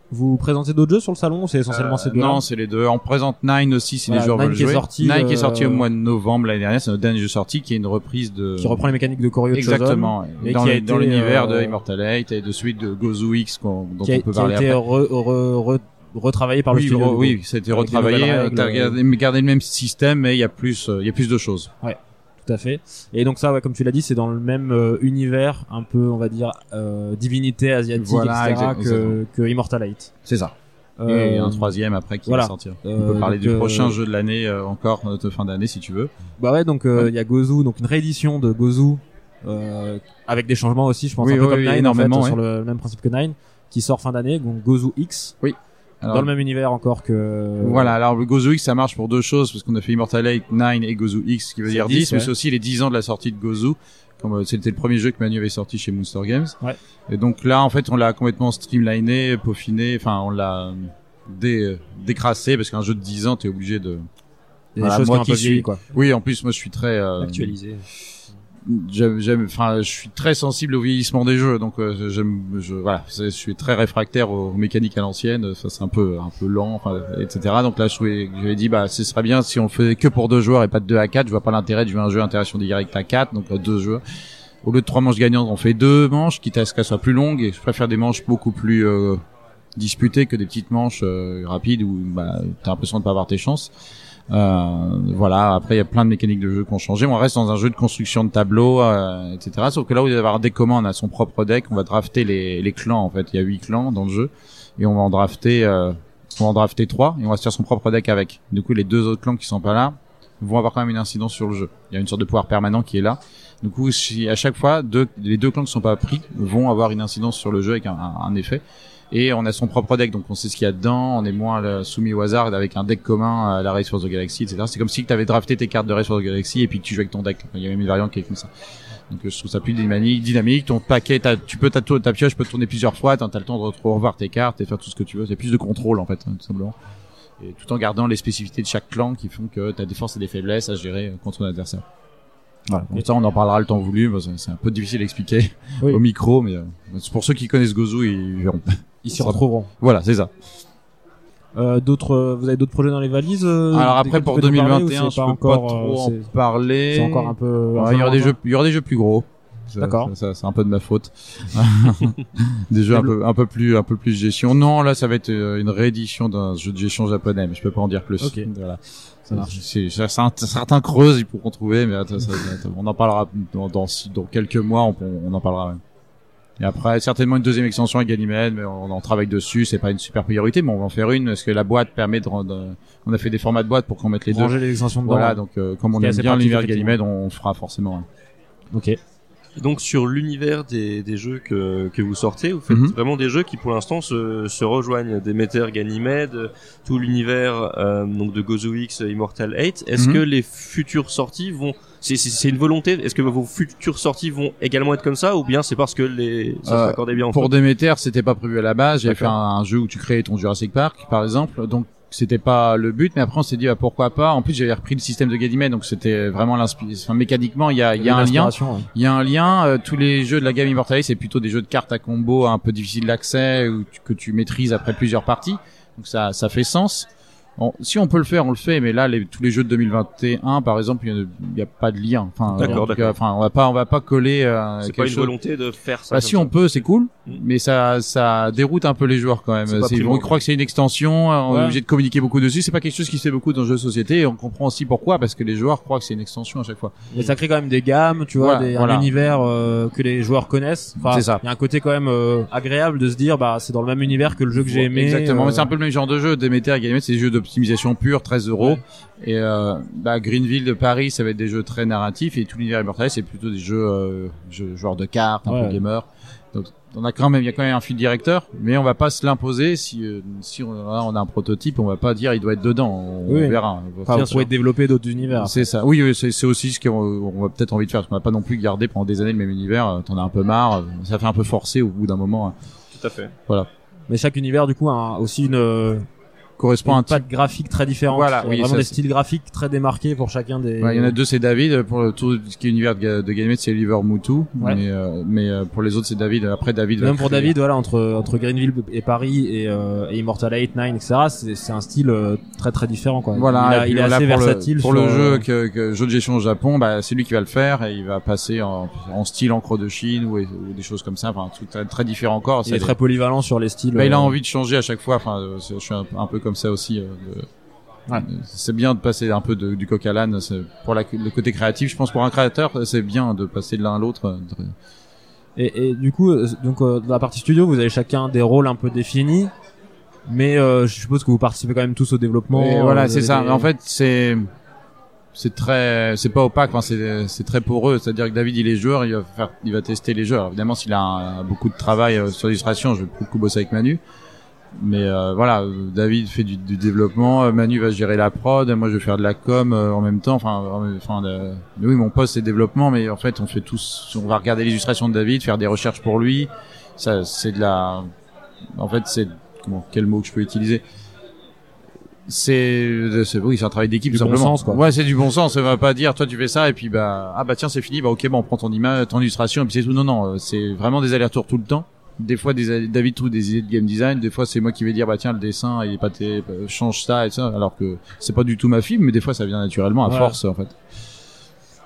Speaker 1: Vous présentez d'autres jeux sur le salon ou c'est essentiellement
Speaker 3: Euh,
Speaker 1: ces deux
Speaker 3: Non, c'est les deux. On présente Nine aussi si
Speaker 1: Voilà,
Speaker 3: les joueurs
Speaker 1: Nine
Speaker 3: veulent
Speaker 1: qui est
Speaker 3: jouer.
Speaker 1: sorti,
Speaker 3: Nine qui est
Speaker 1: euh,
Speaker 3: sorti au mois de novembre l'année dernière, c'est notre dernier jeu sorti qui est une reprise de
Speaker 1: qui reprend les mécaniques de Chosen,
Speaker 3: Exactement.
Speaker 1: et
Speaker 3: dans
Speaker 1: qui a
Speaker 3: le- dans
Speaker 1: été,
Speaker 3: l'univers de
Speaker 1: euh,
Speaker 3: Immortal Eight et de celui de Gozu X dont
Speaker 1: qui a,
Speaker 3: on peut
Speaker 1: qui a
Speaker 3: parler
Speaker 1: été
Speaker 3: après.
Speaker 1: re- re- re- retravaillé par le
Speaker 3: oui,
Speaker 1: studio.
Speaker 3: re- oui, a été
Speaker 1: des
Speaker 3: retravaillé. euh, T'as
Speaker 1: euh,
Speaker 3: gardé, gardé le même système, mais il y a plus, euh, il y a plus de choses.
Speaker 1: Tout à fait. Et donc ça, ouais, comme tu l'as dit, c'est dans le même euh, univers, un peu, on va dire, euh, divinité asiatique,
Speaker 3: Voilà,
Speaker 1: etc.,
Speaker 3: exact-
Speaker 1: que, que Immortal Eight.
Speaker 3: C'est ça.
Speaker 1: Euh,
Speaker 3: et un troisième après qui
Speaker 1: voilà.
Speaker 3: va sortir. On peut parler
Speaker 1: donc,
Speaker 3: du prochain jeu de l'année encore de fin d'année si tu veux.
Speaker 1: Bah ouais, donc il y a Gozu, donc une réédition de Gozu avec des changements aussi, je pense
Speaker 3: Oui,
Speaker 1: un peu
Speaker 3: oui,
Speaker 1: comme
Speaker 3: oui,
Speaker 1: Nine en fait,
Speaker 3: énormément,
Speaker 1: sur le, même principe que Nine, qui sort fin d'année, donc Gozu X,
Speaker 3: Alors,
Speaker 1: dans le même univers encore que.
Speaker 3: Voilà, alors le Gozu X ça marche pour deux choses parce qu'on a fait Immortal Eight, 9 et Gozu X qui veut dire 10,
Speaker 1: 10,
Speaker 3: mais
Speaker 1: ouais.
Speaker 3: c'est aussi les 10 ans de la sortie de Gozu. Comme euh, c'était le premier jeu que Manu avait sorti chez Moonstar Games.
Speaker 1: Ouais.
Speaker 3: Et donc là en fait on l'a complètement streamliné, peaufiné, enfin on l'a dé, décrassé parce qu'un jeu de 10 ans t'es obligé de
Speaker 1: des
Speaker 3: Voilà,
Speaker 1: choses qui
Speaker 3: moi
Speaker 1: ont un
Speaker 3: qui
Speaker 1: peu vieilli,
Speaker 3: suis-
Speaker 1: quoi.
Speaker 3: Oui, en plus moi je suis très euh,
Speaker 2: Actualisé.
Speaker 3: J'aime enfin je suis très sensible au vieillissement des jeux donc euh, j'aime je voilà je suis très réfractaire aux mécaniques à l'ancienne ça c'est un peu un peu lent etc donc là je j'avais dit bah ce serait bien si on faisait que pour deux joueurs et pas de deux à quatre. Je vois pas l'intérêt de jouer un jeu interaction directe à quatre donc à deux joueurs au lieu de trois manches gagnantes on fait deux manches quitte à ce qu'elles soient plus longues et je préfère des manches beaucoup plus euh, disputées que des petites manches euh, rapides où bah t'as l'impression de pas avoir tes chances. euh, voilà. Après, il y a plein de mécaniques de jeu qui ont changé. On reste dans un jeu de construction de tableaux, euh, etc. Sauf que là, où il va avoir commun, on a son propre deck. On va drafter les, les clans. En fait, il y a huit clans dans le jeu, et on va en drafter, euh, on va en drafter trois, et on va se faire son propre deck avec. Du coup, les deux autres clans qui sont pas là vont avoir quand même une incidence sur le jeu. Il y a une sorte de pouvoir permanent qui est là. Du coup, si à chaque fois, deux, les deux clans qui sont pas pris vont avoir une incidence sur le jeu avec un- un effet et on a son propre deck donc on sait ce qu'il y a dedans on est moins soumis au hasard avec un deck commun à la Race for the Galaxy etc c'est comme si tu avais drafté tes cartes de Race for the Galaxy et puis que tu jouais avec ton deck il y a même une variante qui est comme ça donc euh, je trouve ça plus dynamique dynamique ton paquet tu peux ta, ta pioche peut tourner plusieurs fois t'as le temps de revoir tes cartes et faire tout ce que tu veux c'est plus de contrôle en fait hein, tout simplement et tout en gardant les spécificités de chaque clan qui font que t'as des forces et des faiblesses à gérer euh, contre ton adversaire voilà. Donc ça, on en parlera le temps voulu. C'est un peu difficile à expliquer
Speaker 1: Oui.
Speaker 3: au micro, mais euh, pour ceux qui connaissent Gozu, ils verront.
Speaker 1: Ils s'y retrouveront.
Speaker 3: Voilà, c'est ça.
Speaker 1: Euh, d'autres, euh, vous avez d'autres projets dans les valises euh,
Speaker 3: Alors après pour
Speaker 1: peux nous parler, ou
Speaker 3: 2021,
Speaker 1: c'est
Speaker 3: je peux
Speaker 1: encore,
Speaker 3: pas trop
Speaker 1: euh,
Speaker 3: en
Speaker 1: c'est-
Speaker 3: parler.
Speaker 1: C'est encore un peu.
Speaker 3: Ouais, il y aura des jeux, il y aura des jeux plus gros.
Speaker 1: D'accord.
Speaker 3: ça- ça, c'est un peu de ma faute. des jeux un peu, un peu plus, un peu plus gestion. Non, là, ça va être une réédition d'un jeu de gestion japonais, mais je peux pas en dire plus.
Speaker 1: Ok.
Speaker 3: Voilà.
Speaker 1: Ça marche.
Speaker 3: C'est, c'est- c'est un- certains creuses, ils pourront trouver, mais ça- on en parlera dans, dans, dans quelques mois, on, on en parlera. ouais. Et après, certainement une deuxième extension avec Ganymede, mais on en travaille dessus. C'est pas une super priorité, mais on va en faire une parce que la boîte permet de. rendre- on a fait des formats de boîte pour qu'on mette les deux.
Speaker 1: Ranger les extensions dedans.
Speaker 3: Voilà, donc euh, comme on aime bien l'univers. Ganymede, on fera forcément. un.
Speaker 1: Ok.
Speaker 2: Donc sur l'univers des, des jeux que, que vous sortez, vous faites
Speaker 3: Mhm.
Speaker 2: vraiment des jeux qui pour l'instant se, se rejoignent. Demeter, Ganymede, tout l'univers euh, donc de Gozo X, Immortal 8. Est-ce
Speaker 3: Mhm.
Speaker 2: que les futures sorties vont... C'est c'est- c'est une volonté Est-ce que vos futures sorties vont également être comme ça ou bien c'est parce que les ça
Speaker 3: Euh,
Speaker 2: s'accordait bien entre
Speaker 3: Pour Demeter, c'était pas prévu à la base. J'avais fait un, un jeu où tu créais ton Jurassic Park, par exemple. Donc c'était pas le but, mais après on s'est dit bah, pourquoi pas. En plus, j'avais repris le système de Ganymede, donc c'était vraiment l'inspiration. Enfin, mécaniquement, il y a, il y a un lien. Il y a un lien. euh, tous les jeux de la gamme Immortalis, c'est plutôt des jeux de cartes à combo un peu difficiles d'accès ou que tu maîtrises après plusieurs parties. Donc ça, ça fait sens. Bon, si on peut le faire, on le fait. Mais là, les, tous les jeux de 2021, par exemple, il y a- il n'y a, pas de lien. Enfin,
Speaker 2: D'accord, d'accord.
Speaker 3: Enfin, on va pas, on va pas coller. Euh,
Speaker 2: C'est pas une
Speaker 3: chose-
Speaker 2: volonté de faire ça.
Speaker 3: Bah, si
Speaker 2: ça.
Speaker 3: on peut, c'est cool,
Speaker 2: Mm.
Speaker 3: mais ça, ça déroute un peu les joueurs quand même.
Speaker 2: C'est primordial.
Speaker 3: croire que c'est une extension, on
Speaker 1: Ouais.
Speaker 3: est obligé de communiquer beaucoup dessus. C'est pas quelque chose qui se fait beaucoup dans le jeu de société. Et on comprend aussi pourquoi, parce que les joueurs croient que c'est une extension à chaque fois.
Speaker 1: Mais ça crée quand même des gammes, tu vois,
Speaker 3: Voilà,
Speaker 1: des,
Speaker 3: voilà.
Speaker 1: un univers euh, que les joueurs connaissent. Enfin,
Speaker 3: C'est ça.
Speaker 1: Il y a un côté quand même euh, agréable de se dire, bah c'est dans le même univers que le jeu que j'ai aimé.
Speaker 3: Exactement,
Speaker 1: euh,
Speaker 3: mais c'est un peu le même genre de jeu. Demeter et Ganymede, c'est des jeux d'optimisation pure, 13 euros.
Speaker 1: Ouais.
Speaker 3: Et euh, bah, Greenville de Paris, ça va être des jeux très narratifs. Et tout l'univers Immortalis, c'est plutôt des jeux, euh, jeux joueurs de cartes, un
Speaker 1: Ouais.
Speaker 3: peu gamer. Donc, on a quand même, il y a quand même un fil directeur, mais on va pas se l'imposer. Si, euh, si on, on a un prototype, on va pas dire il doit être dedans. On
Speaker 1: Oui.
Speaker 3: verra. On va
Speaker 1: Enfin, pouvez développer d'autres univers.
Speaker 3: C'est ça. Oui, oui, c'est aussi ce qu'on on va peut-être envie de faire. Parce qu'on va pas non plus garder pendant des années le même univers. euh, T'en as un peu marre. euh, Ça fait un peu forcé au bout d'un moment. hein.
Speaker 2: Tout à fait.
Speaker 1: Mais chaque univers, du coup, a aussi une, euh,
Speaker 3: Correspond à un type.
Speaker 1: patte graphique très différente.
Speaker 3: Voilà, oui,
Speaker 1: vraiment
Speaker 3: ça,
Speaker 1: des styles graphiques très démarqués pour chacun des.
Speaker 3: Ouais, il y en a deux, c'est David. Pour tout ce qui est univers de, de Ganymede, c'est Oliver Moutou.
Speaker 1: Ouais.
Speaker 3: Mais, euh, mais euh, pour les autres, c'est David. Après, David.
Speaker 1: Même pour
Speaker 3: créer-
Speaker 1: David, voilà, entre entre Greenville et Paris et, euh, et Immortal 8, 9, etc. C'est c'est un style euh, très très différent, quoi.
Speaker 3: Voilà.
Speaker 1: il, a- est assez
Speaker 3: pour
Speaker 1: versatile
Speaker 3: Le, pour
Speaker 1: sur,
Speaker 3: le jeu
Speaker 1: euh,
Speaker 3: que, que jeu de gestion au Japon, bah, c'est lui qui va le faire et il va passer en, en style encre de Chine ou, ou des choses comme ça. Enfin, un truc très, très différent encore.
Speaker 1: Il est très polyvalent sur les styles.
Speaker 3: Bah, il a
Speaker 1: euh,
Speaker 3: envie de changer à chaque fois. Enfin, je suis un, un peu comme ça aussi. euh,
Speaker 1: Ouais.
Speaker 3: euh, C'est bien de passer un peu de- du coq à l'âne. Pour la- le côté créatif, je pense pour un créateur, c'est bien de passer de l'un à l'autre. euh,
Speaker 1: Et, et du coup, donc euh, dans la partie studio, vous avez chacun des rôles un peu définis, mais euh, je suppose que vous participez quand même tous au développement.
Speaker 3: Et voilà, c'est ça.
Speaker 1: des-
Speaker 3: En fait, c'est c'est très, c'est pas opaque. Enfin, c'est c'est très poreux. C'est-à-dire que David, il est joueur, il va faire, il va tester les jeux. Alors, évidemment, s'il a un- beaucoup de travail sur l'illustration, je vais beaucoup bosser avec Manu. Mais euh, voilà, euh, David fait du, du développement, euh, Manu va gérer la prod, moi je vais faire de la com euh, en même temps. Enfin, euh, enfin, de- oui, mon poste c'est développement, mais en fait, on fait tous, on va regarder l'illustration de David, faire des recherches pour lui. Ça, c'est de la, en fait, c'est comment, quel mot que je peux utiliser? C'est c'est oui c'est un travail d'équipe
Speaker 1: Du
Speaker 3: tout
Speaker 1: bon
Speaker 3: simplement
Speaker 1: sens, quoi.
Speaker 3: ouais c'est du bon sens on va pas dire toi tu fais ça et puis bah ah bah tiens c'est fini bah ok bah on prend ton image ton illustration et puis c'est tout non non euh, c'est vraiment des allers-retours tout le temps des fois des David trouve des idées de game design des fois c'est moi qui vais dire bah tiens le dessin il est pas té- euh, change ça et ça alors que c'est pas du tout ma fibre mais des fois ça vient naturellement à force en fait.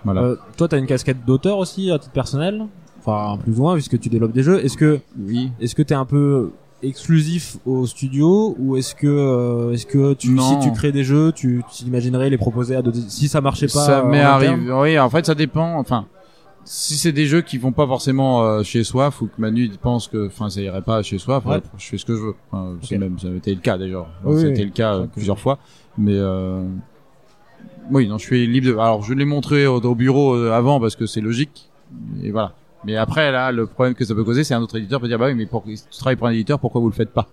Speaker 3: Voilà.
Speaker 1: Euh, toi, t'as une casquette d'auteur aussi à titre personnel, enfin plus ou moins puisque tu développes des jeux. Est-ce que
Speaker 3: oui.
Speaker 1: est-ce que t'es un peu exclusif au studio ou est-ce que euh, est-ce que tu,
Speaker 3: Non.
Speaker 1: si tu crées des jeux, tu t'imaginerais les proposer à d'autres si ça marchait pas
Speaker 3: ça
Speaker 1: euh,
Speaker 3: m'est arrivé. Oui en fait ça dépend enfin si c'est des jeux qui vont pas forcément euh, chez soi faut que Manu il pense que enfin ça irait pas chez soi Enfin,
Speaker 1: Ouais.
Speaker 3: je fais ce que je veux. Enfin, même ça a été le cas d'ailleurs.
Speaker 1: Oui,
Speaker 3: c'était
Speaker 1: oui.
Speaker 3: le cas euh, plusieurs fois. Mais euh, oui non je suis libre de... alors je l'ai montré au, au bureau euh, avant parce que c'est logique. Et voilà. Mais après là le problème que ça peut causer c'est un autre éditeur peut dire bah oui mais pour, tu travailles pour un éditeur pourquoi vous le faites pas?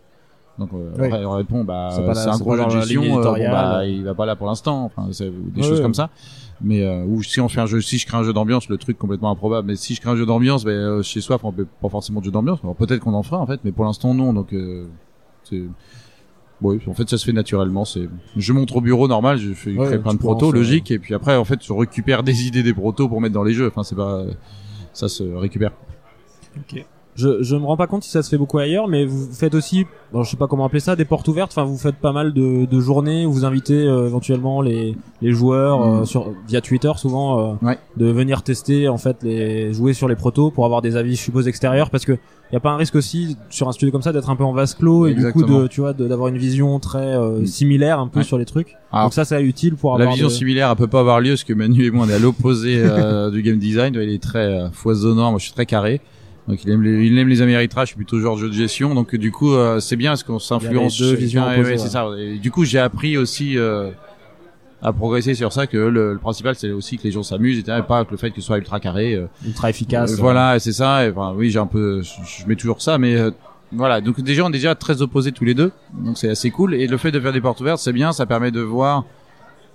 Speaker 3: Donc euh,
Speaker 1: Oui.
Speaker 3: après, on répond bah
Speaker 1: C'est
Speaker 3: un gros
Speaker 1: ligne
Speaker 3: euh, bon, bah, il va pas là pour l'instant enfin c'est des
Speaker 1: Ouais,
Speaker 3: choses
Speaker 1: ouais.
Speaker 3: comme ça. Mais euh, ou si on fait un jeu si je crée un jeu d'ambiance le truc complètement improbable mais si je crée un jeu d'ambiance euh, chez soi on peut pas forcément de jeu d'ambiance. Alors peut-être qu'on en fera en fait mais pour l'instant non. Donc euh, c'est oui en fait ça se fait naturellement. C'est je montre au bureau normal je fais
Speaker 1: Ouais,
Speaker 3: plein de protos logique et puis après en fait je récupère des idées des protos pour mettre dans les jeux. Enfin c'est pas ça se récupère
Speaker 1: Je, je me rends pas compte si ça se fait beaucoup ailleurs, mais vous faites aussi, bon, je sais pas comment appeler ça, des portes ouvertes. Enfin, vous faites pas mal de, de journées où vous invitez euh, éventuellement les, les joueurs euh,
Speaker 3: Mm.
Speaker 1: sur via Twitter souvent euh,
Speaker 3: Ouais.
Speaker 1: de venir tester en fait les jouer sur les protos pour avoir des avis, je suppose extérieurs, parce que y a pas un risque aussi sur un studio comme ça d'être un peu en vase clos et du coup de tu vois d'avoir une vision très euh,
Speaker 3: Mm.
Speaker 1: similaire un peu
Speaker 3: Ouais.
Speaker 1: sur les trucs.
Speaker 3: Alors,
Speaker 1: Donc ça, c'est utile pour
Speaker 3: la
Speaker 1: avoir
Speaker 3: vision
Speaker 1: de-
Speaker 3: similaire elle peut pas avoir lieu parce que Manu et moi on est à l'opposé euh, du game design il est très euh, foisonnant moi je suis très carré Donc il aime les, il aime les je suis plutôt genre jeu de gestion. Donc du coup, euh, c'est bien parce qu'on s'influence.
Speaker 1: Deux visions
Speaker 3: Ouais, c'est ça. Et du coup, j'ai appris aussi euh, à progresser sur ça que le, le principal c'est aussi que les gens s'amusent et pas que le fait que ce soit ultra carré. euh,
Speaker 1: Ultra efficace.
Speaker 3: euh, voilà, et c'est ça. Et, enfin, oui, j'ai un peu, je, je mets toujours ça, mais euh, voilà. Donc des gens déjà très opposés tous les deux, donc c'est assez cool. Et le fait de faire des portes ouvertes, c'est bien, ça permet de voir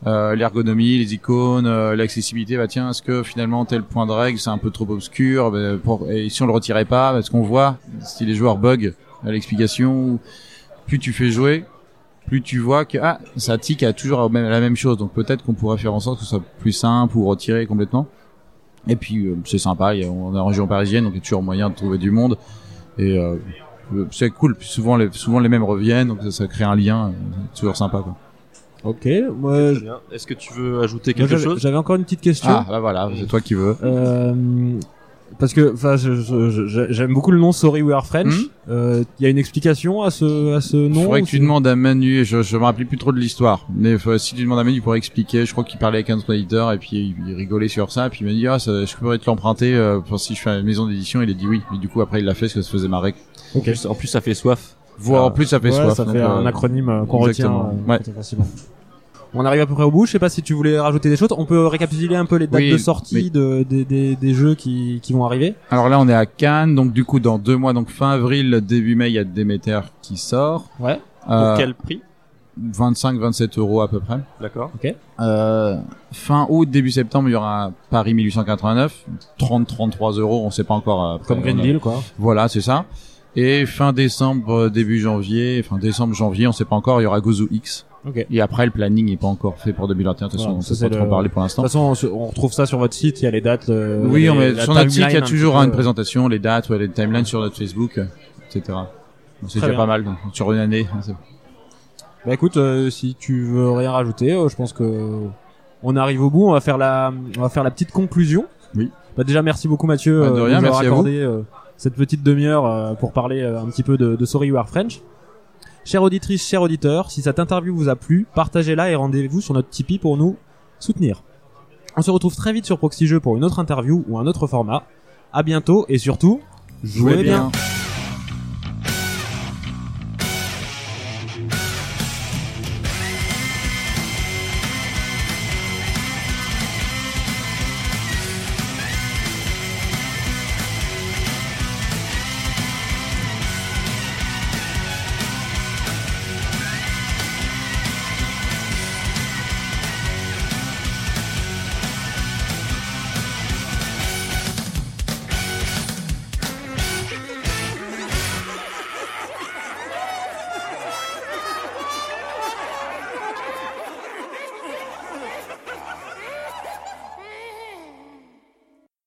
Speaker 3: euh, l'ergonomie, les icônes, euh, l'accessibilité. Bah tiens, est-ce que finalement tel point de règle c'est un peu trop obscur bah, pour, Et si on le retirait pas, est-ce qu'on voit si les joueurs bug à l'explication Plus tu fais jouer, plus tu vois que ah ça tique à toujours la même chose. Donc peut-être qu'on pourrait faire en sorte que ce soit plus simple ou retirer complètement. Et puis euh, c'est sympa, y a- on est en région parisienne, donc il y a toujours moyen de trouver du monde. Et euh, euh, c'est cool. Souvent les souvent les mêmes reviennent, donc ça, ça crée un lien. euh, C'est toujours sympa quoi.
Speaker 1: Ok. Moi.
Speaker 2: Est-ce que tu veux ajouter
Speaker 1: moi,
Speaker 2: quelque
Speaker 1: j'avais
Speaker 2: chose
Speaker 1: j'avais encore une petite question.
Speaker 3: Ah bah voilà, c'est toi qui veux.
Speaker 1: Euh, parce que, enfin, je- je- je- j'aime beaucoup le nom Sorry We Are French.
Speaker 3: Mhm.
Speaker 1: Euh, Il y a une explication à ce à ce
Speaker 3: Il
Speaker 1: nom.
Speaker 3: faudrait
Speaker 1: ou
Speaker 3: que tu
Speaker 1: c'est-
Speaker 3: demandes à Manu. Je je me rappelle plus trop de l'histoire, mais euh, si tu demandes à Manu, il pourrait expliquer. Je crois qu'il parlait avec un autre éditeur et puis il, il rigolait sur ça. Puis il m'a dit ah ça, je pourrais te l'emprunter euh, pour si je fais une maison d'édition. Il a dit oui. Mais du coup après il l'a fait parce que ça se faisait marrer.
Speaker 2: En plus, ça fait soif.
Speaker 3: Voire en plus ça fait
Speaker 1: Ouais,
Speaker 3: soif.
Speaker 1: Ça
Speaker 3: donc,
Speaker 1: fait
Speaker 3: euh,
Speaker 1: un acronyme euh, qu'on retient euh,
Speaker 3: Ouais.
Speaker 1: facilement. On arrive à peu près au bout. Je sais pas si tu voulais rajouter des choses. On peut récapituler un peu les dates
Speaker 3: Oui,
Speaker 1: de sortie
Speaker 3: oui.
Speaker 1: de, des, des, des jeux qui, qui vont arriver.
Speaker 3: Alors là, on est à Cannes, donc du coup, dans deux mois, donc fin avril, début mai, il y a Demeter qui sort.
Speaker 1: Ouais.
Speaker 2: Pour
Speaker 3: Euh,
Speaker 2: quel prix?
Speaker 3: 25-27 euros à peu près.
Speaker 2: D'accord.
Speaker 3: Euh, fin août, début septembre, il y aura Paris 1889, 30-33 euros, on sait pas encore. euh, après,
Speaker 1: Comme Green
Speaker 3: a-
Speaker 1: Deal, quoi.
Speaker 3: Voilà, c'est ça. Et fin décembre, début janvier, fin décembre, janvier, on sait pas encore, il y aura Gozu X.
Speaker 1: Ok.
Speaker 3: Et après, le planning n'est pas encore fait pour 2021, de toute façon, on
Speaker 1: ça,
Speaker 3: sait pas
Speaker 1: c'est
Speaker 3: trop
Speaker 1: le-
Speaker 3: parler pour
Speaker 1: De
Speaker 3: l'instant.
Speaker 1: toute façon, on, retrouve ça sur votre site. Il y a les dates. euh,
Speaker 3: Oui, on met, sur notre site, il y a
Speaker 1: un
Speaker 3: toujours
Speaker 1: peu,
Speaker 3: une
Speaker 1: euh,
Speaker 3: présentation, les dates, ouais, les timelines sur notre Facebook, euh, etc. C'est déjà
Speaker 1: bien.
Speaker 3: pas mal, donc, sur une année. hein,
Speaker 1: Bah écoute, euh, si tu veux rien rajouter, euh, je pense que on arrive au bout. On va faire la, on va faire la petite conclusion.
Speaker 3: Oui.
Speaker 1: Bah déjà, merci beaucoup Mathieu
Speaker 3: Bah, de
Speaker 1: euh,
Speaker 3: rien,
Speaker 1: nous avoir
Speaker 3: merci à vous.
Speaker 1: accordé euh, cette petite demi-heure euh, pour parler euh, un petit peu de, de Sorry You Are French. Chère auditrice, cher auditeur, si cette interview vous a plu, partagez-la et rendez-vous sur notre Tipeee pour nous soutenir. On se retrouve très vite sur Proxy Jeux pour une autre interview ou un autre format. À bientôt et surtout, jouez, bien.
Speaker 3: bien.